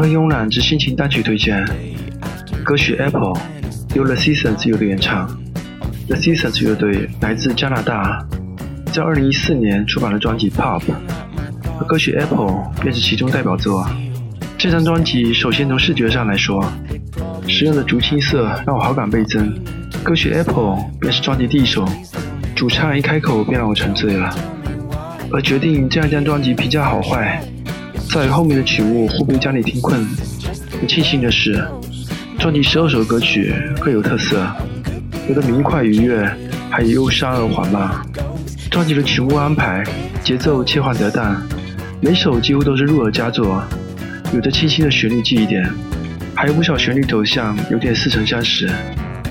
和慵懒之心情单曲推荐，歌曲《Apple》由 The Seasons 乐队演唱。The Seasons 乐队来自加拿大，在2014年出版了专辑《Pop》，歌曲《Apple》便是其中代表作。这张专辑首先从视觉上来说，使用的竹青色让我好感倍增。歌曲《Apple》便是专辑第一首，主唱一开口便让我沉醉了。而决定这样一张专辑评价好坏。在后面的曲目会不会将你听困？很庆幸的是，专辑十二首歌曲各有特色，有的明快愉悦，还有忧伤而缓慢。专辑的曲目安排节奏切换得当，每首几乎都是入耳佳作。有着清晰的旋律记忆点，还有不少旋律走向有点似曾相识。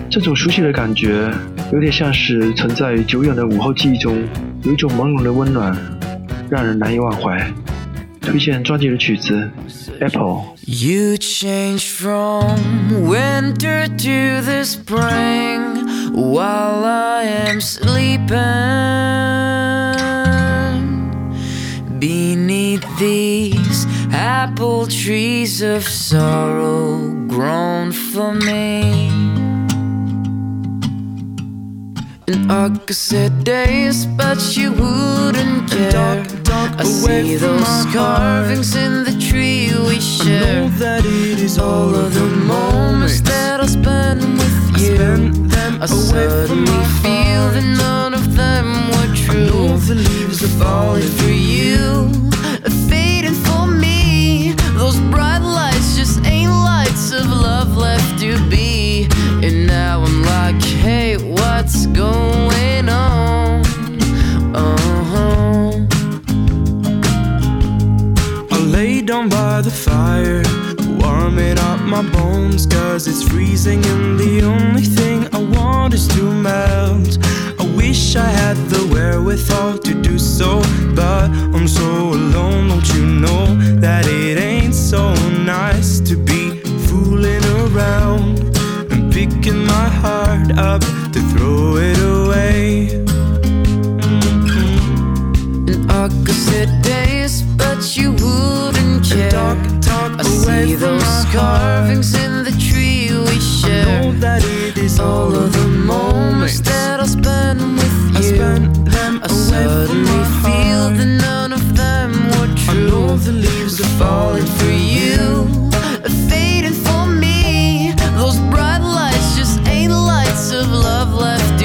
这种熟悉的感觉，有点像是存在于久远的午后记忆中，有一种朦胧的温暖，让人难以忘怀。推荐专辑的曲子《Apple》。You change from winter to the spring while I am sleeping beneath these apple trees of sorrow grown for me. I could say days, but you wouldn't care. I see those carvings in the tree we share. I know that it is All of the moments that I spent with you. I suddenly feel that none of them were true. The leaves are falling for you, A fading for me. Those bright lights just ain't lights of love left to be. Down by the fire, warming up my bones, cause it's freezing, and the only thing I want is to melt. I wish I had the wherewithal to do so, but I'm so alone, don't you know that it ain't so nice to be fooling around and picking my heart up to throw it away? Mhm. And I could sit see those carvings in the tree we I share. know that it is All of the moments that I spent with I you. spent them I suddenly feel that none of them were I know the leaves are Falling for you, fading for me. Those bright lights just ain't lights of love left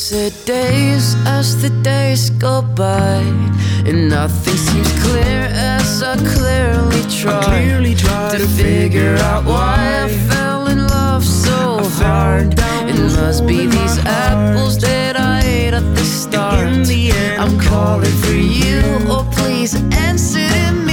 I said days as the days go by, and nothing seems clear as I clearly try, clearly try to figure out why I fell in love so I hard. It must be these apples that I ate at the start. In the end, I'm calling for you, oh please answer to